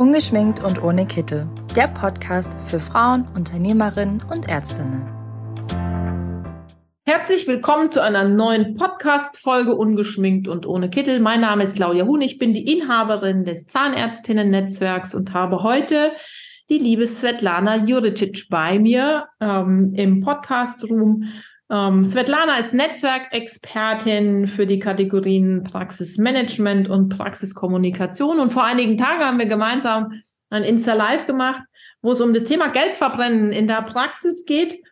Ungeschminkt und ohne Kittel. Der Podcast für Frauen, Unternehmerinnen und Ärztinnen. Herzlich willkommen zu einer neuen Podcast-Folge Ungeschminkt und ohne Kittel. Mein Name ist Claudia Huhn. Ich bin die Inhaberin des Zahnärztinnen-Netzwerks und habe heute die liebe Svetlana Juricic bei mir ähm, im Podcast-Room ähm, Svetlana ist Netzwerkexpertin für die Kategorien Praxismanagement und Praxiskommunikation. Und vor einigen Tagen haben wir gemeinsam ein Insta-Live gemacht, wo es um das Thema Geldverbrennen in der Praxis geht,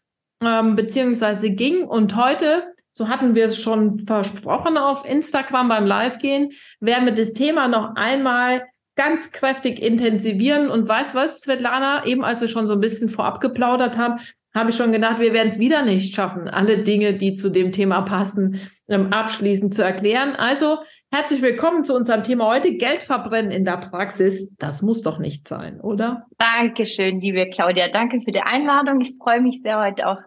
ähm, beziehungsweise ging. Und heute, so hatten wir es schon versprochen auf Instagram beim Live-Gehen, werden wir das Thema noch einmal ganz kräftig intensivieren. Und weißt was, Svetlana, eben als wir schon so ein bisschen vorab geplaudert haben, habe ich schon gedacht, wir werden es wieder nicht schaffen, alle Dinge, die zu dem Thema passen, ähm, abschließend zu erklären. Also herzlich willkommen zu unserem Thema heute, Geld verbrennen in der Praxis. Das muss doch nicht sein, oder? Dankeschön, liebe Claudia. Danke für die Einladung. Ich freue mich sehr, heute auch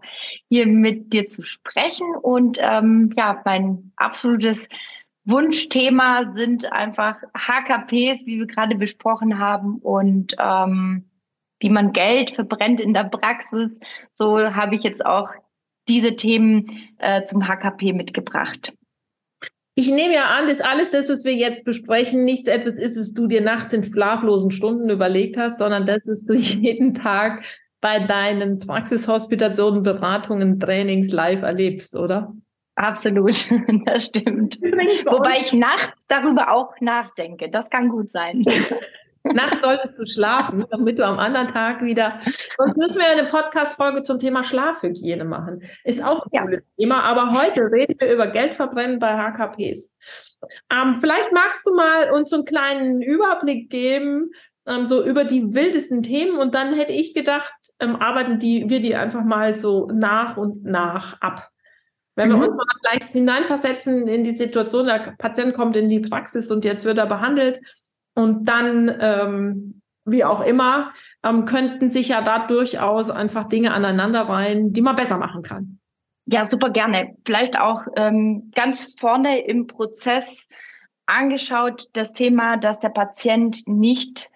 hier mit dir zu sprechen. Und ähm, ja, mein absolutes Wunschthema sind einfach HKPs, wie wir gerade besprochen haben. Und ähm, wie man Geld verbrennt in der Praxis. So habe ich jetzt auch diese Themen äh, zum HKP mitgebracht. Ich nehme ja an, dass alles das, was wir jetzt besprechen, nichts etwas ist, was du dir nachts in schlaflosen Stunden überlegt hast, sondern das, was du jeden Tag bei deinen Praxishospitationen, Beratungen, Trainings live erlebst, oder? Absolut, das stimmt. Wobei ich nachts darüber auch nachdenke. Das kann gut sein. Nachts solltest du schlafen, damit du am anderen Tag wieder. Sonst müssen wir eine Podcast-Folge zum Thema Schlafhygiene machen. Ist auch ein ja. cooles Thema, aber heute reden wir über Geldverbrennen bei HKPs. Ähm, vielleicht magst du mal uns so einen kleinen Überblick geben, ähm, so über die wildesten Themen und dann hätte ich gedacht, ähm, arbeiten die, wir die einfach mal so nach und nach ab. Wenn mhm. wir uns mal vielleicht hineinversetzen in die Situation, der Patient kommt in die Praxis und jetzt wird er behandelt und dann, ähm, wie auch immer, ähm, könnten sich ja da durchaus einfach Dinge aneinander rein, die man besser machen kann. Ja, super gerne. Vielleicht auch ähm, ganz vorne im Prozess angeschaut das Thema, dass der Patient nicht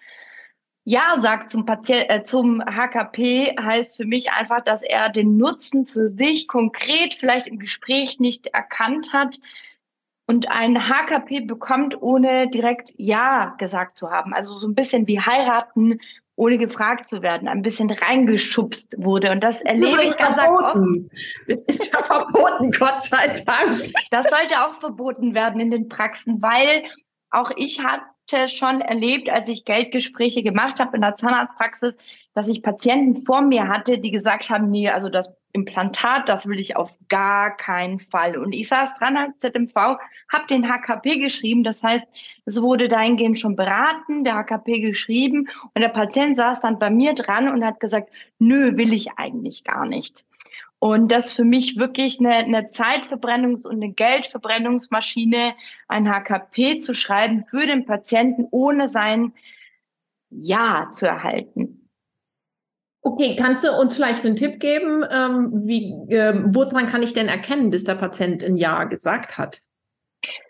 ja sagt zum Patient, äh, zum HKP heißt für mich einfach, dass er den Nutzen für sich konkret vielleicht im Gespräch nicht erkannt hat, und ein HKP bekommt, ohne direkt Ja gesagt zu haben. Also so ein bisschen wie heiraten, ohne gefragt zu werden, ein bisschen reingeschubst wurde. Und das erlebe ich ganz oft. Das ist ja verboten, Gott sei Dank. Das sollte auch verboten werden in den Praxen, weil auch ich hatte schon erlebt, als ich Geldgespräche gemacht habe in der Zahnarztpraxis, dass ich Patienten vor mir hatte, die gesagt haben, nee, also das Implantat, das will ich auf gar keinen Fall. Und ich saß dran als ZMV, habe den HKP geschrieben. Das heißt, es wurde dahingehend schon beraten, der HKP geschrieben und der Patient saß dann bei mir dran und hat gesagt, nö, will ich eigentlich gar nicht. Und das für mich wirklich eine, eine Zeitverbrennungs- und eine Geldverbrennungsmaschine, ein HKP zu schreiben für den Patienten, ohne sein Ja zu erhalten. Okay, kannst du uns vielleicht einen Tipp geben, ähm, wie, äh, woran kann ich denn erkennen, dass der Patient ein Ja gesagt hat?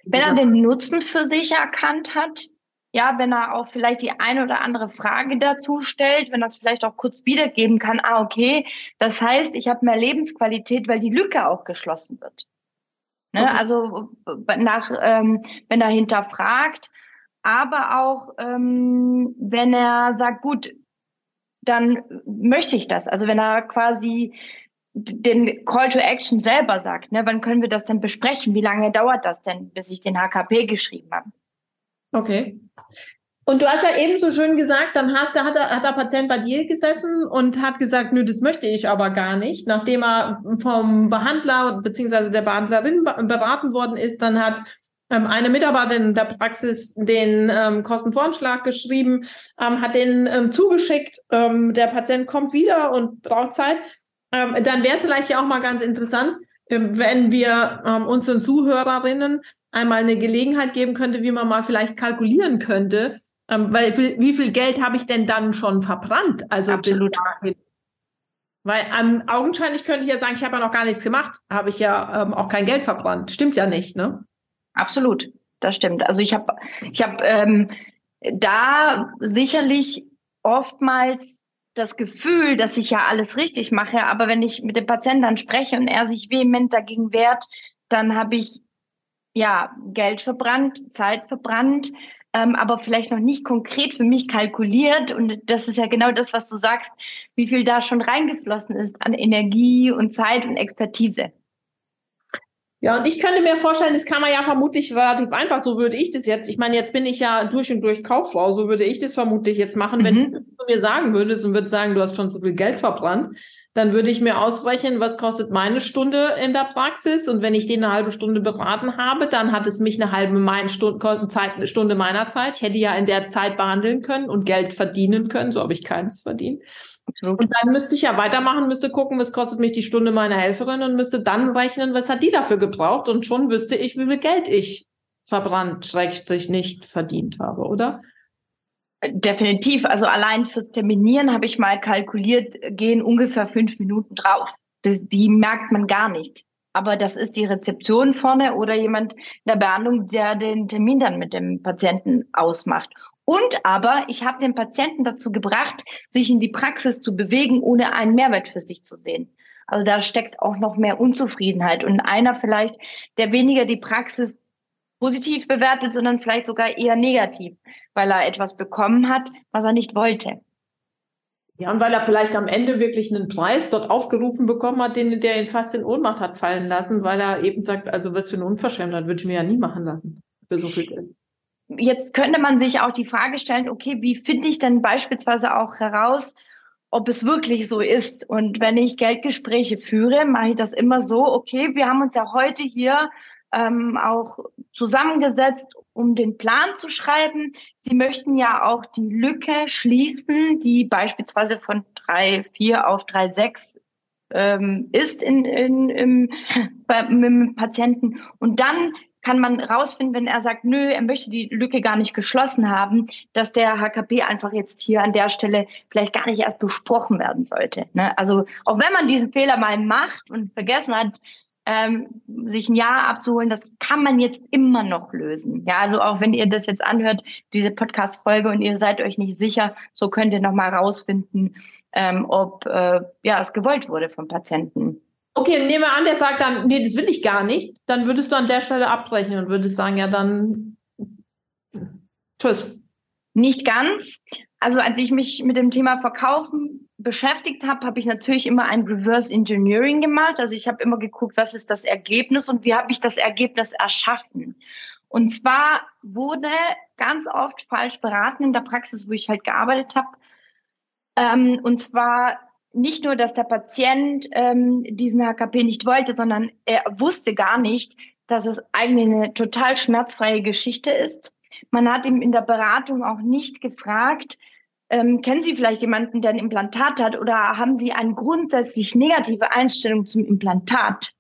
Wenn er den Nutzen für sich erkannt hat, ja, wenn er auch vielleicht die eine oder andere Frage dazu stellt, wenn er es vielleicht auch kurz wiedergeben kann, ah, okay, das heißt, ich habe mehr Lebensqualität, weil die Lücke auch geschlossen wird. Ne? Okay. Also nach, ähm, wenn er hinterfragt, aber auch ähm, wenn er sagt, gut, dann möchte ich das. Also wenn er quasi den Call to Action selber sagt, ne, wann können wir das denn besprechen? Wie lange dauert das denn, bis ich den HKP geschrieben habe? Okay. Und du hast ja eben so schön gesagt, dann hast, hat, der, hat der Patient bei dir gesessen und hat gesagt, nö, das möchte ich aber gar nicht. Nachdem er vom Behandler bzw. der Behandlerin beraten worden ist, dann hat eine Mitarbeiterin der Praxis den ähm, Kostenvoranschlag geschrieben, ähm, hat den ähm, zugeschickt. Ähm, der Patient kommt wieder und braucht Zeit. Ähm, dann wäre es vielleicht ja auch mal ganz interessant, ähm, wenn wir ähm, unseren Zuhörerinnen einmal eine Gelegenheit geben könnte, wie man mal vielleicht kalkulieren könnte, ähm, weil wie viel Geld habe ich denn dann schon verbrannt? Also absolut. Weil ähm, augenscheinlich könnte ich ja sagen, ich habe ja noch gar nichts gemacht, habe ich ja ähm, auch kein Geld verbrannt. Stimmt ja nicht, ne? Absolut, das stimmt. Also ich habe ich hab, ähm, da sicherlich oftmals das Gefühl, dass ich ja alles richtig mache, aber wenn ich mit dem Patienten dann spreche und er sich vehement dagegen wehrt, dann habe ich ja Geld verbrannt, Zeit verbrannt, ähm, aber vielleicht noch nicht konkret für mich kalkuliert. Und das ist ja genau das, was du sagst, wie viel da schon reingeflossen ist an Energie und Zeit und Expertise. Ja, und ich könnte mir vorstellen, das kann man ja vermutlich relativ einfach, so würde ich das jetzt. Ich meine, jetzt bin ich ja durch und durch Kauffrau, so würde ich das vermutlich jetzt machen, wenn mhm. du zu mir sagen würdest und würdest sagen, du hast schon so viel Geld verbrannt, dann würde ich mir ausrechnen, was kostet meine Stunde in der Praxis und wenn ich den eine halbe Stunde beraten habe, dann hat es mich eine halbe Stunde, Zeit, Stunde meiner Zeit. Ich hätte ja in der Zeit behandeln können und Geld verdienen können, so habe ich keins verdient. Absolut. Und dann müsste ich ja weitermachen, müsste gucken, was kostet mich die Stunde meiner Helferin und müsste dann rechnen, was hat die dafür gebraucht und schon wüsste ich, wie viel Geld ich verbrannt, schrägstrich nicht verdient habe, oder? Definitiv. Also allein fürs Terminieren habe ich mal kalkuliert, gehen ungefähr fünf Minuten drauf. Das, die merkt man gar nicht. Aber das ist die Rezeption vorne oder jemand in der Behandlung, der den Termin dann mit dem Patienten ausmacht. Und aber ich habe den Patienten dazu gebracht, sich in die Praxis zu bewegen, ohne einen Mehrwert für sich zu sehen. Also da steckt auch noch mehr Unzufriedenheit. Und einer vielleicht, der weniger die Praxis positiv bewertet, sondern vielleicht sogar eher negativ, weil er etwas bekommen hat, was er nicht wollte. Ja, und weil er vielleicht am Ende wirklich einen Preis dort aufgerufen bekommen hat, den, der ihn fast in Ohnmacht hat fallen lassen, weil er eben sagt, also was für eine Unverschämtheit würde ich mir ja nie machen lassen für so viel Geld jetzt könnte man sich auch die Frage stellen, okay, wie finde ich denn beispielsweise auch heraus, ob es wirklich so ist? Und wenn ich Geldgespräche führe, mache ich das immer so, okay, wir haben uns ja heute hier ähm, auch zusammengesetzt, um den Plan zu schreiben. Sie möchten ja auch die Lücke schließen, die beispielsweise von 3,4 auf 3,6 ähm, ist in, in, im, bei, dem Patienten. Und dann kann man rausfinden, wenn er sagt, nö, er möchte die Lücke gar nicht geschlossen haben, dass der HKP einfach jetzt hier an der Stelle vielleicht gar nicht erst besprochen werden sollte. Ne? Also auch wenn man diesen Fehler mal macht und vergessen hat, ähm, sich ein Jahr abzuholen, das kann man jetzt immer noch lösen. Ja, also auch wenn ihr das jetzt anhört, diese Podcast-Folge und ihr seid euch nicht sicher, so könnt ihr nochmal rausfinden, ähm, ob äh, ja, es gewollt wurde vom Patienten. Okay, nehmen wir an, der sagt dann, nee, das will ich gar nicht, dann würdest du an der Stelle abbrechen und würdest sagen, ja, dann tschüss. Nicht ganz. Also als ich mich mit dem Thema Verkaufen beschäftigt habe, habe ich natürlich immer ein Reverse Engineering gemacht. Also ich habe immer geguckt, was ist das Ergebnis und wie habe ich das Ergebnis erschaffen. Und zwar wurde ganz oft falsch beraten in der Praxis, wo ich halt gearbeitet habe. Ähm, und zwar nicht nur, dass der Patient ähm, diesen HKP nicht wollte, sondern er wusste gar nicht, dass es eigentlich eine total schmerzfreie Geschichte ist. Man hat ihm in der Beratung auch nicht gefragt, ähm, kennen Sie vielleicht jemanden, der ein Implantat hat oder haben Sie eine grundsätzlich negative Einstellung zum Implantat?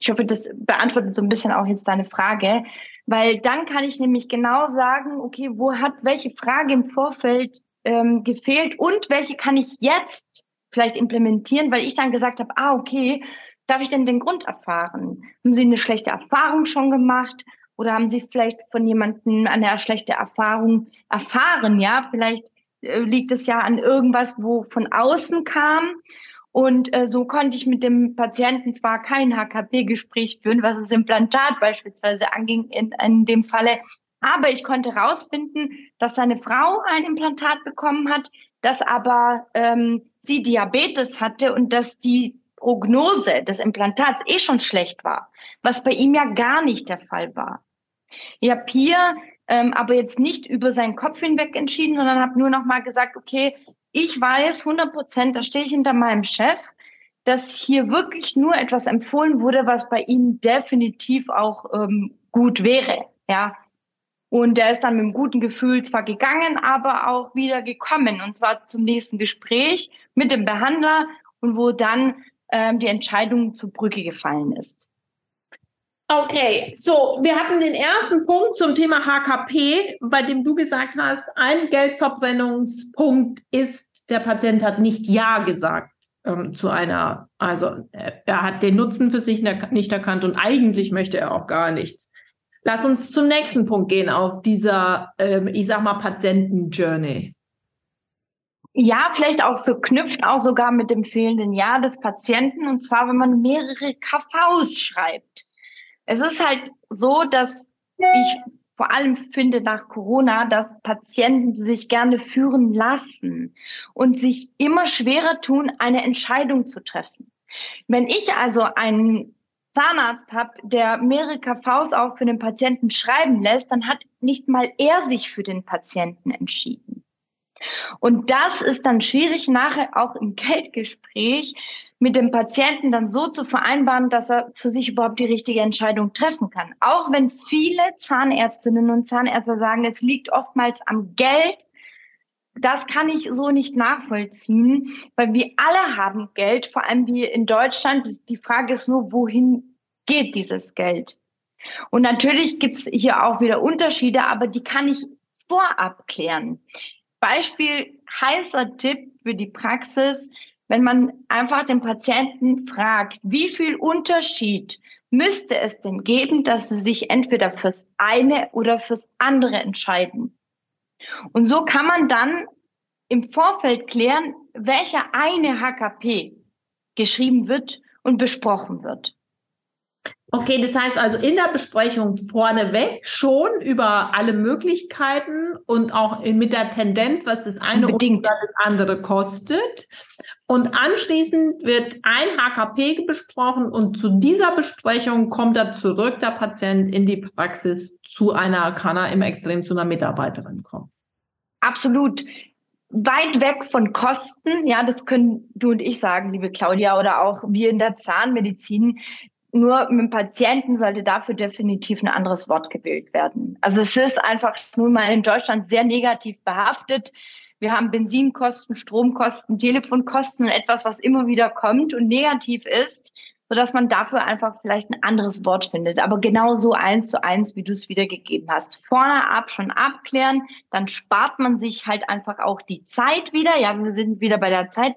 Ich hoffe, das beantwortet so ein bisschen auch jetzt deine Frage, weil dann kann ich nämlich genau sagen, okay, wo hat welche Frage im Vorfeld ähm, gefehlt und welche kann ich jetzt vielleicht implementieren, weil ich dann gesagt habe, ah, okay, darf ich denn den Grund erfahren? Haben Sie eine schlechte Erfahrung schon gemacht? Oder haben Sie vielleicht von jemandem eine schlechte Erfahrung erfahren? Ja, vielleicht liegt es ja an irgendwas, wo von außen kam. Und äh, so konnte ich mit dem Patienten zwar kein HKP-Gespräch führen, was das Implantat beispielsweise anging in, in dem Falle, aber ich konnte herausfinden, dass seine Frau ein Implantat bekommen hat, dass aber ähm, sie Diabetes hatte und dass die Prognose des Implantats eh schon schlecht war, was bei ihm ja gar nicht der Fall war. Ich habe hier ähm, aber jetzt nicht über seinen Kopf hinweg entschieden, sondern habe nur noch mal gesagt, okay, ich weiß 100 Prozent, da stehe ich hinter meinem Chef, dass hier wirklich nur etwas empfohlen wurde, was bei ihm definitiv auch ähm, gut wäre. Ja, und der ist dann mit einem guten Gefühl zwar gegangen, aber auch wieder gekommen. Und zwar zum nächsten Gespräch mit dem Behandler und wo dann ähm, die Entscheidung zur Brücke gefallen ist. Okay, so, wir hatten den ersten Punkt zum Thema HKP, bei dem du gesagt hast, ein Geldverbrennungspunkt ist, der Patient hat nicht Ja gesagt ähm, zu einer, also er, er hat den Nutzen für sich nicht erkannt und eigentlich möchte er auch gar nichts. Lass uns zum nächsten Punkt gehen auf dieser, ähm, ich sag mal, Patienten-Journey. Ja, vielleicht auch verknüpft auch sogar mit dem fehlenden Jahr des Patienten. Und zwar, wenn man mehrere KVs schreibt. Es ist halt so, dass ich vor allem finde nach Corona, dass Patienten sich gerne führen lassen und sich immer schwerer tun, eine Entscheidung zu treffen. Wenn ich also einen Zahnarzt habe, der mehrere KVs auch für den Patienten schreiben lässt, dann hat nicht mal er sich für den Patienten entschieden. Und das ist dann schwierig nachher auch im Geldgespräch mit dem Patienten dann so zu vereinbaren, dass er für sich überhaupt die richtige Entscheidung treffen kann. Auch wenn viele Zahnärztinnen und Zahnärzte sagen, es liegt oftmals am Geld, das kann ich so nicht nachvollziehen, weil wir alle haben Geld, vor allem wir in Deutschland. Die Frage ist nur, wohin geht dieses Geld? Und natürlich gibt es hier auch wieder Unterschiede, aber die kann ich vorab klären. Beispiel heißer Tipp für die Praxis, wenn man einfach den Patienten fragt, wie viel Unterschied müsste es denn geben, dass sie sich entweder fürs eine oder fürs andere entscheiden. Und so kann man dann im Vorfeld klären, welcher eine HKP geschrieben wird und besprochen wird. Okay, das heißt also in der Besprechung vorneweg schon über alle Möglichkeiten und auch mit der Tendenz, was das eine oder das andere kostet. Und anschließend wird ein HKP besprochen und zu dieser Besprechung kommt er zurück, der Patient in die Praxis zu einer, kann er im Extrem zu einer Mitarbeiterin kommen. Absolut weit weg von Kosten. Ja, das können du und ich sagen, liebe Claudia, oder auch wir in der Zahnmedizin. Nur mit dem Patienten sollte dafür definitiv ein anderes Wort gewählt werden. Also es ist einfach nun mal in Deutschland sehr negativ behaftet. Wir haben Benzinkosten, Stromkosten, Telefonkosten, etwas, was immer wieder kommt und negativ ist sodass man dafür einfach vielleicht ein anderes Wort findet. Aber genau so eins zu eins, wie du es wiedergegeben hast. Vorne ab schon abklären, dann spart man sich halt einfach auch die Zeit wieder. Ja, wir sind wieder bei der Zeit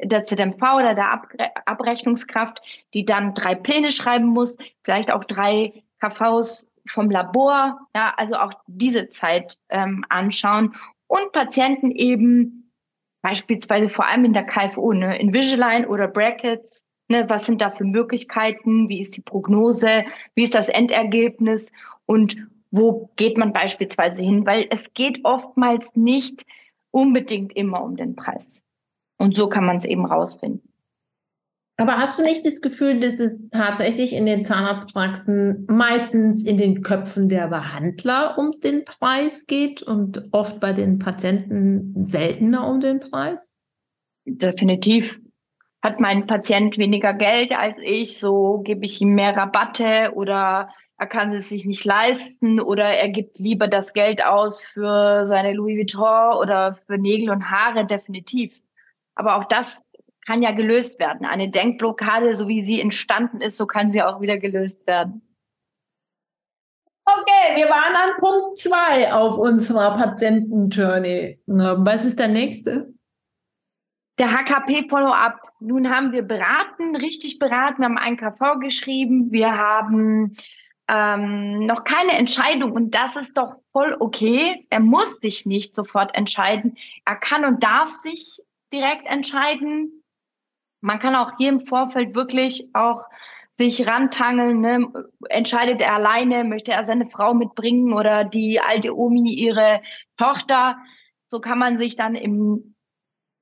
der ZMV oder der Abre Abrechnungskraft, die dann drei Pläne schreiben muss, vielleicht auch drei KVs vom Labor, ja, also auch diese Zeit ähm, anschauen und Patienten eben beispielsweise vor allem in der KFO, ne, Invisalign oder Brackets, Ne, was sind da für Möglichkeiten? Wie ist die Prognose? Wie ist das Endergebnis? Und wo geht man beispielsweise hin? Weil es geht oftmals nicht unbedingt immer um den Preis. Und so kann man es eben rausfinden. Aber hast du nicht das Gefühl, dass es tatsächlich in den Zahnarztpraxen meistens in den Köpfen der Behandler um den Preis geht und oft bei den Patienten seltener um den Preis? Definitiv hat mein Patient weniger Geld als ich, so gebe ich ihm mehr Rabatte oder er kann es sich nicht leisten oder er gibt lieber das Geld aus für seine Louis Vuitton oder für Nägel und Haare, definitiv. Aber auch das kann ja gelöst werden. Eine Denkblockade, so wie sie entstanden ist, so kann sie auch wieder gelöst werden. Okay, wir waren an Punkt zwei auf unserer Patienten-Journey. Was ist der nächste? Der HKP-Follow-up. Nun haben wir beraten, richtig beraten, wir haben einen KV geschrieben, wir haben ähm, noch keine Entscheidung und das ist doch voll okay. Er muss sich nicht sofort entscheiden. Er kann und darf sich direkt entscheiden. Man kann auch hier im Vorfeld wirklich auch sich rantangeln. Ne? Entscheidet er alleine, möchte er seine Frau mitbringen oder die alte Omi ihre Tochter. So kann man sich dann im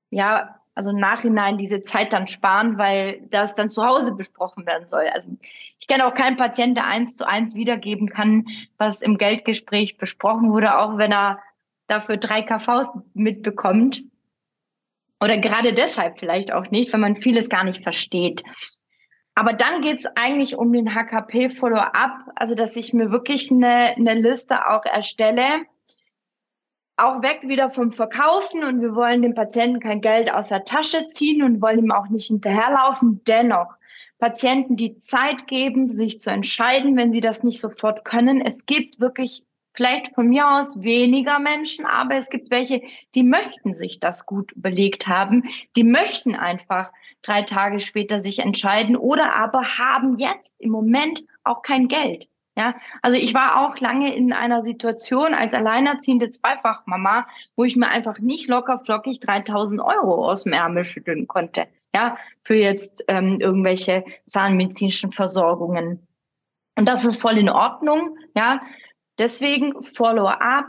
ja, also im Nachhinein diese Zeit dann sparen, weil das dann zu Hause besprochen werden soll. Also ich kenne auch keinen Patienten, der eins zu eins wiedergeben kann, was im Geldgespräch besprochen wurde, auch wenn er dafür drei KVs mitbekommt. Oder gerade deshalb vielleicht auch nicht, wenn man vieles gar nicht versteht. Aber dann geht's eigentlich um den HKP-Follow-up, also dass ich mir wirklich eine, eine Liste auch erstelle, auch weg wieder vom Verkaufen und wir wollen dem Patienten kein Geld aus der Tasche ziehen und wollen ihm auch nicht hinterherlaufen. Dennoch, Patienten die Zeit geben, sich zu entscheiden, wenn sie das nicht sofort können. Es gibt wirklich vielleicht von mir aus weniger Menschen, aber es gibt welche, die möchten sich das gut überlegt haben. Die möchten einfach drei Tage später sich entscheiden oder aber haben jetzt im Moment auch kein Geld. Ja, also ich war auch lange in einer Situation als alleinerziehende Zweifachmama, wo ich mir einfach nicht locker flockig 3000 Euro aus dem Ärmel schütteln konnte. Ja, für jetzt ähm, irgendwelche zahnmedizinischen Versorgungen. Und das ist voll in Ordnung. Ja, deswegen Follow-up,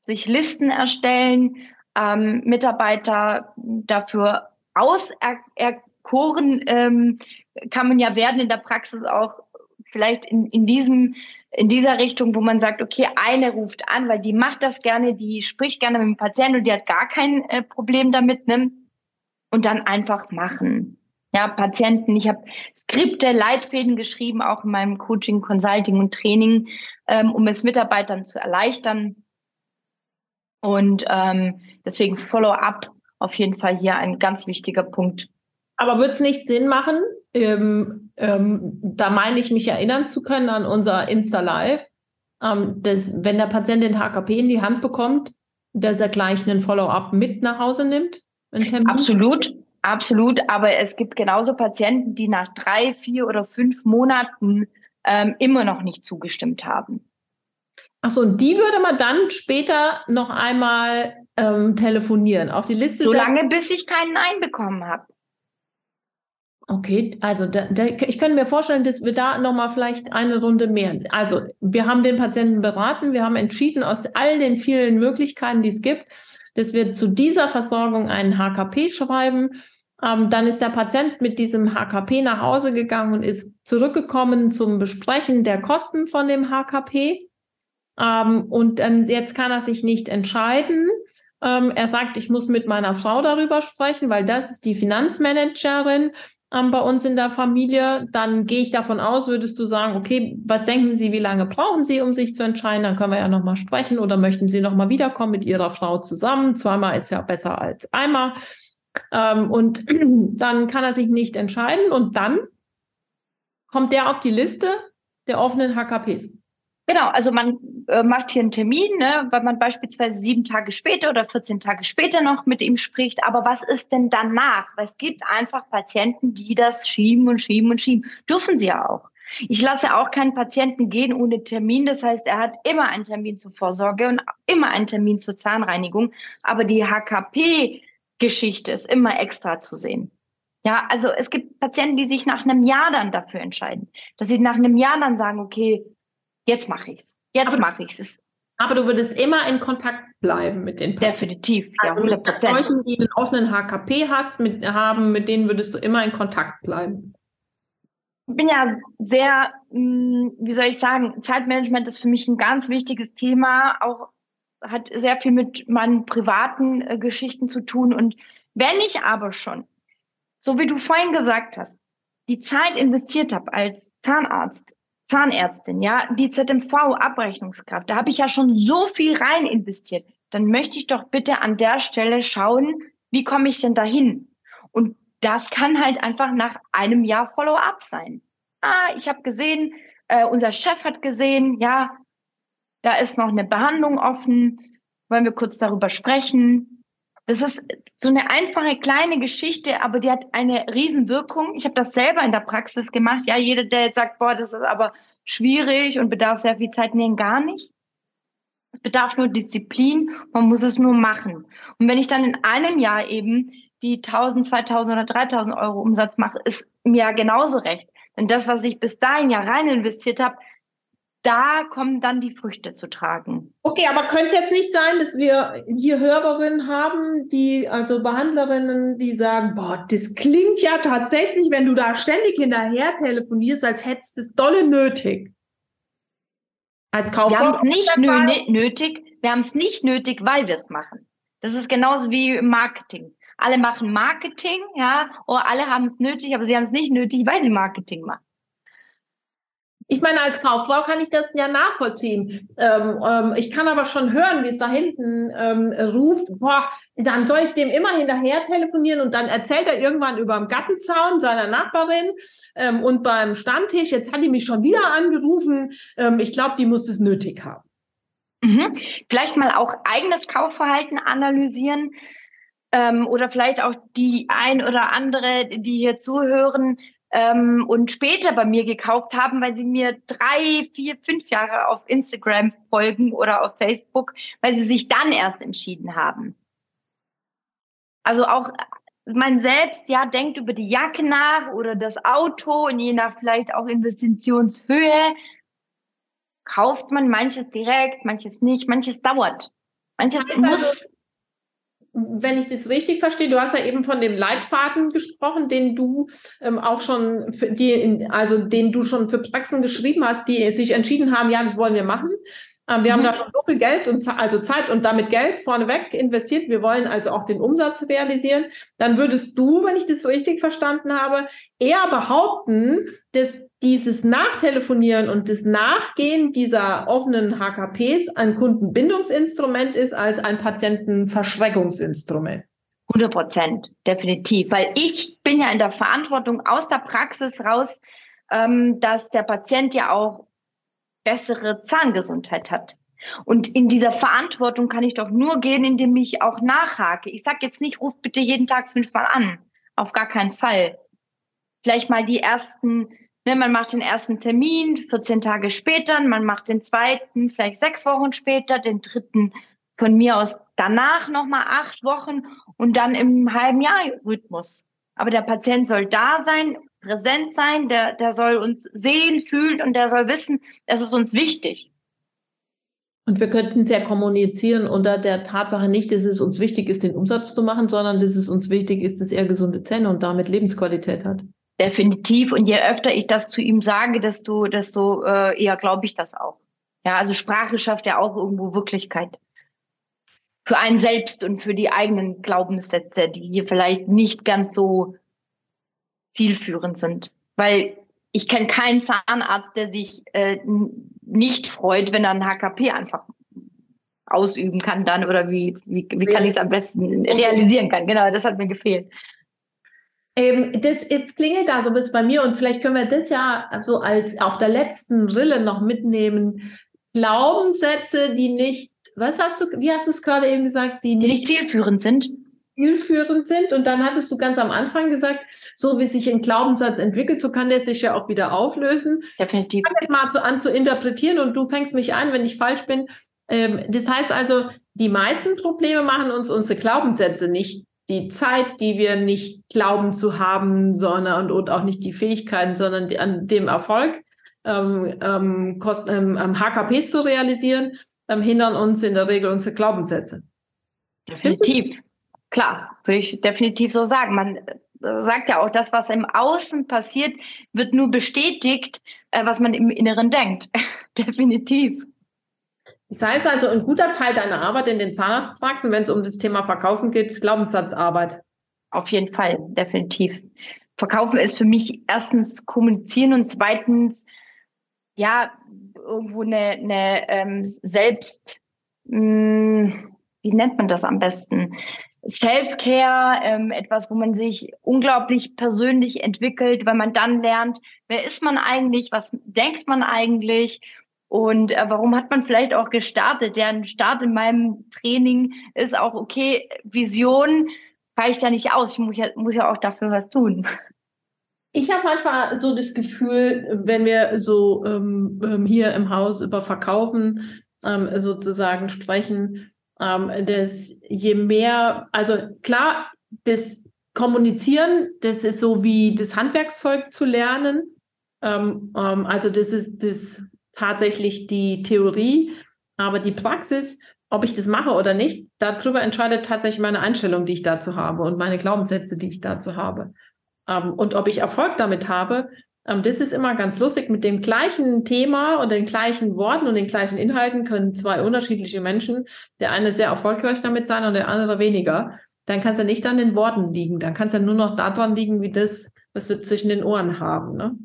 sich Listen erstellen, ähm, Mitarbeiter dafür auserkoren ähm, kann man ja werden in der Praxis auch vielleicht in, in diesem in dieser Richtung, wo man sagt, okay, eine ruft an, weil die macht das gerne, die spricht gerne mit dem Patienten und die hat gar kein äh, Problem damit, ne? Und dann einfach machen. Ja, Patienten, ich habe Skripte, Leitfäden geschrieben, auch in meinem Coaching, Consulting und Training, ähm, um es Mitarbeitern zu erleichtern. Und ähm, deswegen Follow-up auf jeden Fall hier ein ganz wichtiger Punkt. Aber wird es nicht Sinn machen, ähm, ähm, da meine ich mich erinnern zu können an unser Insta-Live, ähm, dass wenn der Patient den HKP in die Hand bekommt, dass er gleich einen Follow-up mit nach Hause nimmt? Absolut, absolut. Aber es gibt genauso Patienten, die nach drei, vier oder fünf Monaten ähm, immer noch nicht zugestimmt haben. Achso, und die würde man dann später noch einmal ähm, telefonieren, auf die Liste Solange bis ich keinen Nein bekommen habe. Okay, also da, da, ich könnte mir vorstellen, dass wir da nochmal vielleicht eine Runde mehr. Also wir haben den Patienten beraten, wir haben entschieden aus all den vielen Möglichkeiten, die es gibt, dass wir zu dieser Versorgung einen HKP schreiben. Ähm, dann ist der Patient mit diesem HKP nach Hause gegangen und ist zurückgekommen zum Besprechen der Kosten von dem HKP. Ähm, und ähm, jetzt kann er sich nicht entscheiden. Ähm, er sagt, ich muss mit meiner Frau darüber sprechen, weil das ist die Finanzmanagerin ähm, bei uns in der Familie, dann gehe ich davon aus, würdest du sagen, okay, was denken Sie, wie lange brauchen Sie, um sich zu entscheiden? Dann können wir ja nochmal sprechen oder möchten Sie nochmal wiederkommen mit Ihrer Frau zusammen? Zweimal ist ja besser als einmal. Ähm, und dann kann er sich nicht entscheiden und dann kommt der auf die Liste der offenen HKPs. Genau, also man äh, macht hier einen Termin, ne, weil man beispielsweise sieben Tage später oder 14 Tage später noch mit ihm spricht. Aber was ist denn danach? Weil es gibt einfach Patienten, die das schieben und schieben und schieben. Dürfen sie ja auch. Ich lasse auch keinen Patienten gehen ohne Termin. Das heißt, er hat immer einen Termin zur Vorsorge und immer einen Termin zur Zahnreinigung. Aber die HKP-Geschichte ist immer extra zu sehen. Ja, also es gibt Patienten, die sich nach einem Jahr dann dafür entscheiden, dass sie nach einem Jahr dann sagen, okay, jetzt mache ich's. Jetzt mache ich's. Aber du würdest immer in Kontakt bleiben mit den Patienten. Definitiv, ja, also 100 Prozent. Solchen, die einen offenen HKP hast, mit, haben, mit denen würdest du immer in Kontakt bleiben. Ich bin ja sehr, hm, wie soll ich sagen, Zeitmanagement ist für mich ein ganz wichtiges Thema, auch hat sehr viel mit meinen privaten äh, Geschichten zu tun. Und wenn ich aber schon, so wie du vorhin gesagt hast, die Zeit investiert habe als Zahnarzt Zahnärztin, ja, die ZMV-Abrechnungskraft, da habe ich ja schon so viel rein investiert. Dann möchte ich doch bitte an der Stelle schauen, wie komme ich denn dahin? Und das kann halt einfach nach einem Jahr Follow-up sein. Ah, ich habe gesehen, äh, unser Chef hat gesehen, ja, da ist noch eine Behandlung offen. Wollen wir kurz darüber sprechen? Das ist so eine einfache kleine Geschichte, aber die hat eine Riesenwirkung. Ich habe das selber in der Praxis gemacht. Ja, jeder, der jetzt sagt, boah, das ist aber schwierig und bedarf sehr viel Zeit, nee, gar nicht. Es bedarf nur Disziplin, man muss es nur machen. Und wenn ich dann in einem Jahr eben die 1000, 2000 oder 3000 Euro Umsatz mache, ist mir ja genauso recht. Denn das, was ich bis dahin ja rein investiert habe, da kommen dann die Früchte zu tragen. Okay, aber könnte es jetzt nicht sein, dass wir hier Hörerinnen haben, die, also Behandlerinnen, die sagen, boah, das klingt ja tatsächlich, wenn du da ständig hinterher telefonierst, als hättest du es dolle nötig. Als Kauffrau. Wir haben es nicht nötig, wir haben es nicht nötig, weil wir es machen. Das ist genauso wie Marketing. Alle machen Marketing, ja, oder alle haben es nötig, aber sie haben es nicht nötig, weil sie Marketing machen. Ich meine, als Kauffrau kann ich das ja nachvollziehen. Ähm, ähm, ich kann aber schon hören, wie es da hinten ähm, ruft, boah, dann soll ich dem immer hinterher telefonieren und dann erzählt er irgendwann über dem Gartenzaun seiner Nachbarin ähm, und beim Stammtisch, jetzt hat die mich schon wieder angerufen. Ähm, ich glaube, die muss das nötig haben. Mhm. Vielleicht mal auch eigenes Kaufverhalten analysieren ähm, oder vielleicht auch die ein oder andere, die hier zuhören, ähm, und später bei mir gekauft haben, weil sie mir drei, vier, fünf Jahre auf Instagram folgen oder auf Facebook, weil sie sich dann erst entschieden haben. Also auch man selbst ja denkt über die Jacke nach oder das Auto und je nach vielleicht auch Investitionshöhe kauft man manches direkt, manches nicht, manches dauert. Manches muss. Wenn ich das richtig verstehe, du hast ja eben von dem Leitfaden gesprochen, den du ähm, auch schon für die, also den du schon für Praxen geschrieben hast, die sich entschieden haben, ja, das wollen wir machen. Ähm, wir mhm. haben da schon so viel Geld und also Zeit und damit Geld vorneweg investiert. Wir wollen also auch den Umsatz realisieren. Dann würdest du, wenn ich das so richtig verstanden habe, eher behaupten, dass dieses Nachtelefonieren und das Nachgehen dieser offenen HKPs ein Kundenbindungsinstrument ist als ein Patientenverschreckungsinstrument. 100 Prozent, definitiv. Weil ich bin ja in der Verantwortung aus der Praxis raus, ähm, dass der Patient ja auch bessere Zahngesundheit hat. Und in dieser Verantwortung kann ich doch nur gehen, indem ich auch nachhake. Ich sage jetzt nicht, ruft bitte jeden Tag fünfmal an. Auf gar keinen Fall. Vielleicht mal die ersten Ne, man macht den ersten Termin 14 Tage später, man macht den zweiten vielleicht sechs Wochen später, den dritten von mir aus danach nochmal acht Wochen und dann im halben Jahr Rhythmus. Aber der Patient soll da sein, präsent sein, der, der soll uns sehen, fühlen und der soll wissen, es ist uns wichtig. Und wir könnten sehr kommunizieren unter der Tatsache nicht, dass es uns wichtig ist, den Umsatz zu machen, sondern dass es uns wichtig ist, dass er gesunde Zähne und damit Lebensqualität hat. Definitiv. Und je öfter ich das zu ihm sage, desto, desto äh, eher glaube ich das auch. Ja, also Sprache schafft ja auch irgendwo Wirklichkeit. Für einen selbst und für die eigenen Glaubenssätze, die hier vielleicht nicht ganz so zielführend sind. Weil ich kenne keinen Zahnarzt, der sich äh, nicht freut, wenn er ein HKP einfach ausüben kann dann oder wie, wie, wie kann ich es am besten realisieren kann. Genau, das hat mir gefehlt. Ähm, das jetzt klingelt da so bis bei mir und vielleicht können wir das ja so als auf der letzten Rille noch mitnehmen. Glaubenssätze, die nicht, was hast du, wie hast du es gerade eben gesagt, die, die nicht zielführend sind. Zielführend sind. Und dann hattest du ganz am Anfang gesagt, so wie sich ein Glaubenssatz entwickelt, so kann der sich ja auch wieder auflösen. Definitiv. Ich fange jetzt mal so an zu interpretieren und du fängst mich ein, wenn ich falsch bin. Ähm, das heißt also, die meisten Probleme machen uns unsere Glaubenssätze nicht die Zeit, die wir nicht glauben zu haben, sondern und auch nicht die Fähigkeiten, sondern die, an dem Erfolg, ähm, ähm, Kost, ähm, HKPs zu realisieren, ähm, hindern uns in der Regel unsere Glaubenssätze. Definitiv. Klar, würde ich definitiv so sagen. Man äh, sagt ja auch, das, was im Außen passiert, wird nur bestätigt, äh, was man im Inneren denkt. definitiv. Das heißt also, ein guter Teil deiner Arbeit in den Zahnarztpraxen, wenn es um das Thema Verkaufen geht, ist Glaubenssatzarbeit. Auf jeden Fall, definitiv. Verkaufen ist für mich erstens kommunizieren und zweitens, ja, irgendwo eine, eine ähm, Selbst, mh, hm, wie nennt man das am besten? Self-Care, ähm, etwas, wo man sich unglaublich persönlich entwickelt, weil man dann lernt, wer ist man eigentlich, was denkt man eigentlich und äh, warum hat man vielleicht auch gestartet? Ja, Start in meinem Training ist auch, okay, Vision reicht ja nicht aus. Ich muss ja, muss ja auch dafür was tun. Ich habe manchmal so das Gefühl, wenn wir so ähm, ähm, hier im Haus über Verkaufen ähm, sozusagen sprechen, ähm, dass je mehr, also klar, das Kommunizieren, das ist so wie das Handwerkszeug zu lernen. Ähm, ähm, also das ist das tatsächlich die Theorie, aber die Praxis, ob ich das mache oder nicht, darüber entscheidet tatsächlich meine Einstellung, die ich dazu habe und meine Glaubenssätze, die ich dazu habe. Ähm, und ob ich Erfolg damit habe, ähm, das ist immer ganz lustig. Mit dem gleichen Thema und den gleichen Worten und den gleichen Inhalten können zwei unterschiedliche Menschen, der eine sehr erfolgreich damit sein und der andere weniger. Dann kann es ja nicht an den Worten liegen. Dann kann es ja nur noch daran liegen, wie das, was wir zwischen den Ohren haben. Ne?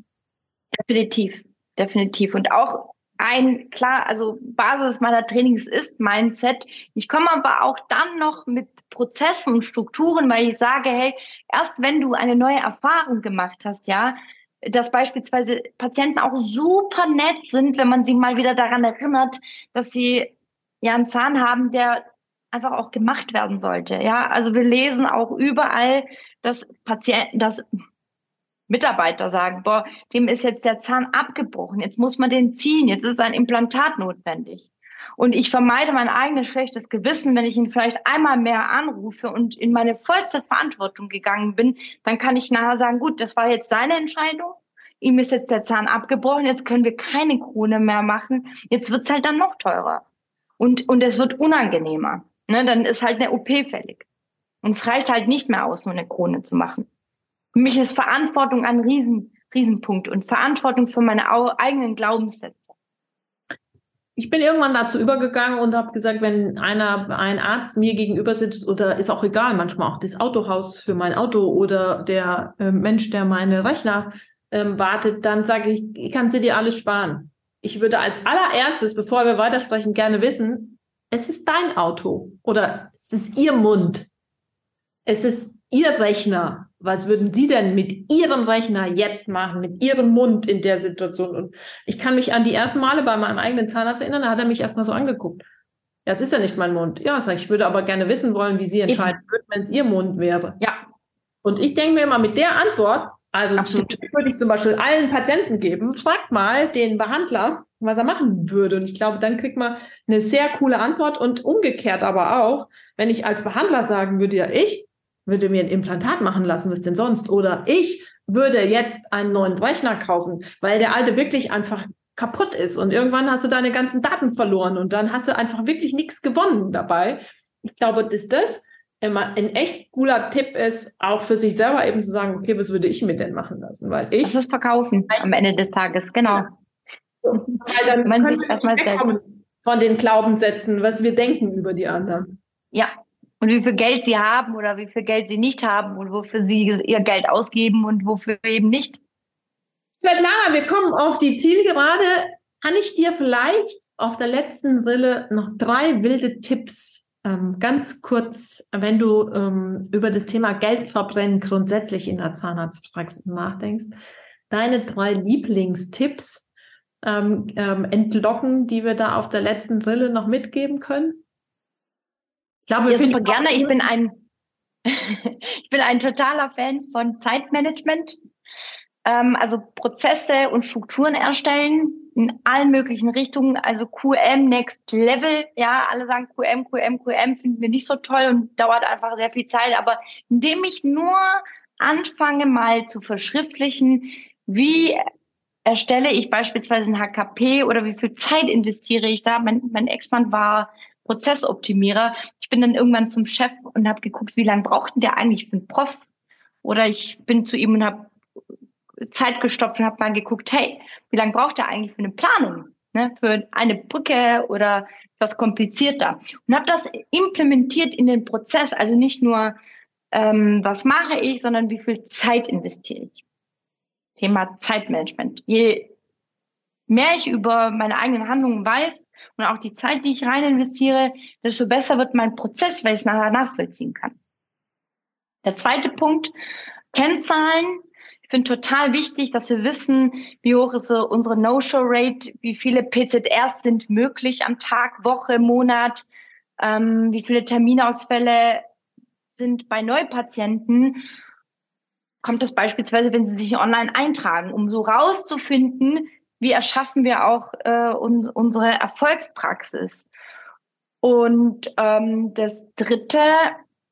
Definitiv definitiv. Und auch ein, klar, also Basis meiner Trainings ist Mindset. Ich komme aber auch dann noch mit Prozessen und Strukturen, weil ich sage, hey, erst wenn du eine neue Erfahrung gemacht hast, ja, dass beispielsweise Patienten auch super nett sind, wenn man sie mal wieder daran erinnert, dass sie ja einen Zahn haben, der einfach auch gemacht werden sollte. Ja, also wir lesen auch überall, dass Patienten, dass Mitarbeiter sagen, boah, dem ist jetzt der Zahn abgebrochen, jetzt muss man den ziehen, jetzt ist ein Implantat notwendig. Und ich vermeide mein eigenes schlechtes Gewissen, wenn ich ihn vielleicht einmal mehr anrufe und in meine vollste Verantwortung gegangen bin, dann kann ich nachher sagen, gut, das war jetzt seine Entscheidung. Ihm ist jetzt der Zahn abgebrochen, jetzt können wir keine Krone mehr machen. Jetzt wird's halt dann noch teurer. Und, und es wird unangenehmer. Ne, dann ist halt eine OP fällig. Und es reicht halt nicht mehr aus, nur eine Krone zu machen. Für mich ist Verantwortung ein Riesen, Riesenpunkt und Verantwortung für meine eigenen Glaubenssätze. Ich bin irgendwann dazu übergegangen und habe gesagt, wenn einer, ein Arzt mir gegenüber sitzt oder ist auch egal, manchmal auch das Autohaus für mein Auto oder der äh, Mensch, der meine Rechner ähm, wartet, dann sage ich, ich kann sie dir alles sparen. Ich würde als allererstes, bevor wir weitersprechen, gerne wissen, es ist dein Auto oder es ist ihr Mund. Es ist ihr Rechner was würden Sie denn mit Ihrem Rechner jetzt machen, mit Ihrem Mund in der Situation? Und ich kann mich an die ersten Male bei meinem eigenen Zahnarzt erinnern, da hat er mich erstmal so angeguckt. Ja, es ist ja nicht mein Mund. Ja, sag ich, ich würde aber gerne wissen wollen, wie Sie entscheiden würden, wenn es Ihr Mund wäre. Ja. Und ich denke mir immer mit der Antwort, also würde ich zum Beispiel allen Patienten geben, fragt mal den Behandler, was er machen würde. Und ich glaube, dann kriegt man eine sehr coole Antwort und umgekehrt aber auch, wenn ich als Behandler sagen würde, ja, ich würde mir ein Implantat machen lassen, was denn sonst? Oder ich würde jetzt einen neuen Rechner kaufen, weil der alte wirklich einfach kaputt ist und irgendwann hast du deine ganzen Daten verloren und dann hast du einfach wirklich nichts gewonnen dabei. Ich glaube, dass das immer ein echt cooler Tipp ist, auch für sich selber eben zu sagen, okay, was würde ich mir denn machen lassen? Weil ich. Das ist verkaufen am Ende des Tages, genau. Ja. So, weil dann Man sich erstmal von den Glaubenssätzen, was wir denken über die anderen. Ja, und wie viel Geld sie haben oder wie viel Geld sie nicht haben und wofür sie ihr Geld ausgeben und wofür eben nicht. Svetlana, wir kommen auf die Zielgerade. Kann ich dir vielleicht auf der letzten Brille noch drei wilde Tipps ähm, ganz kurz, wenn du ähm, über das Thema Geldverbrennen grundsätzlich in der Zahnarztpraxis nachdenkst, deine drei Lieblingstipps ähm, ähm entlocken, die wir da auf der letzten Brille noch mitgeben können? Ich glaube, ja, super gerne. Ich bin ein, ich bin ein totaler Fan von Zeitmanagement. Ähm, also Prozesse und Strukturen erstellen in allen möglichen Richtungen. Also QM Next Level. Ja, alle sagen QM, QM, QM finden wir nicht so toll und dauert einfach sehr viel Zeit. Aber indem ich nur anfange mal zu verschriftlichen, wie erstelle ich beispielsweise ein HKP oder wie viel Zeit investiere ich da? Mein, mein Ex-Mann war Prozessoptimierer. Ich bin dann irgendwann zum Chef und habe geguckt, wie lange braucht denn der eigentlich für einen Prof? Oder ich bin zu ihm und habe Zeit gestoppt und habe mal geguckt, hey, wie lange braucht er eigentlich für eine Planung? Ne, für eine Brücke oder etwas komplizierter. Und habe das implementiert in den Prozess. Also nicht nur, ähm, was mache ich, sondern wie viel Zeit investiere ich. Thema Zeitmanagement. Je mehr ich über meine eigenen Handlungen weiß, und auch die Zeit, die ich rein investiere, desto besser wird mein Prozess, weil ich es nachher nachvollziehen kann. Der zweite Punkt, Kennzahlen. Ich finde total wichtig, dass wir wissen, wie hoch ist unsere No-Show-Rate, wie viele PZRs sind möglich am Tag, Woche, Monat, ähm, wie viele Terminausfälle sind bei Neupatienten. Kommt das beispielsweise, wenn Sie sich online eintragen, um so rauszufinden, wie erschaffen wir auch äh, un unsere Erfolgspraxis. Und ähm, das Dritte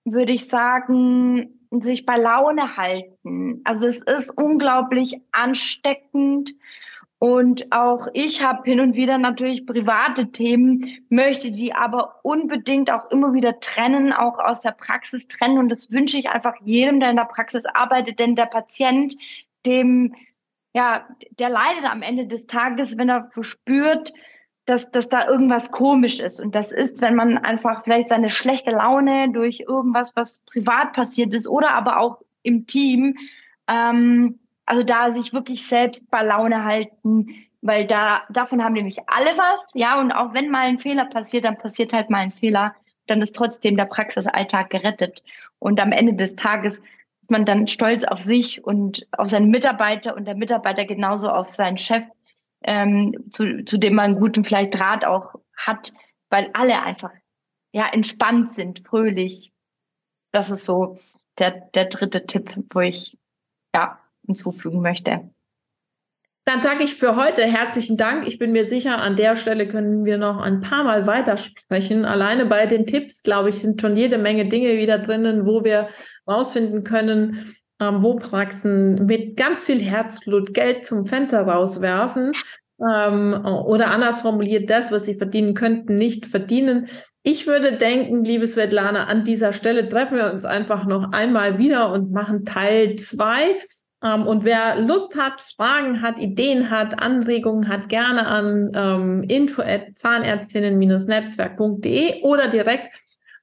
würde ich sagen, sich bei Laune halten. Also es ist unglaublich ansteckend und auch ich habe hin und wieder natürlich private Themen, möchte die aber unbedingt auch immer wieder trennen, auch aus der Praxis trennen. Und das wünsche ich einfach jedem, der in der Praxis arbeitet, denn der Patient, dem ja, der leidet am Ende des Tages, wenn er verspürt, dass, dass da irgendwas komisch ist. Und das ist, wenn man einfach vielleicht seine schlechte Laune durch irgendwas, was privat passiert ist oder aber auch im Team, ähm, also da sich wirklich selbst bei Laune halten, weil da davon haben nämlich alle was, ja, und auch wenn mal ein Fehler passiert, dann passiert halt mal ein Fehler, dann ist trotzdem der Praxisalltag gerettet. Und am Ende des Tages ist man dann stolz auf sich und auf seine Mitarbeiter und der Mitarbeiter genauso auf seinen Chef, ähm, zu, zu dem man einen guten vielleicht Draht auch hat, weil alle einfach ja entspannt sind, fröhlich. Das ist so der, der dritte Tipp, wo ich ja hinzufügen möchte. Dann sage ich für heute herzlichen Dank. Ich bin mir sicher, an der Stelle können wir noch ein paar Mal weitersprechen. Alleine bei den Tipps, glaube ich, sind schon jede Menge Dinge wieder drinnen, wo wir rausfinden können, ähm, wo Praxen mit ganz viel Herzblut Geld zum Fenster rauswerfen ähm, oder anders formuliert, das, was sie verdienen könnten, nicht verdienen. Ich würde denken, liebe Svetlana, an dieser Stelle treffen wir uns einfach noch einmal wieder und machen Teil zwei. Ähm, und wer Lust hat, Fragen hat, Ideen hat, Anregungen hat, gerne an ähm, info at zahnärztinnen-netzwerk.de oder direkt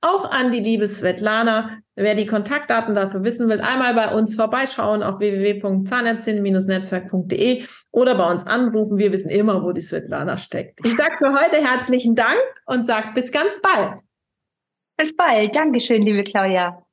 auch an die liebe Svetlana. Wer die Kontaktdaten dafür wissen will, einmal bei uns vorbeischauen auf www.zahnärztinnen-netzwerk.de oder bei uns anrufen. Wir wissen immer, wo die Svetlana steckt. Ich sage für heute herzlichen Dank und sage bis ganz bald. Bis bald. Dankeschön, liebe Claudia.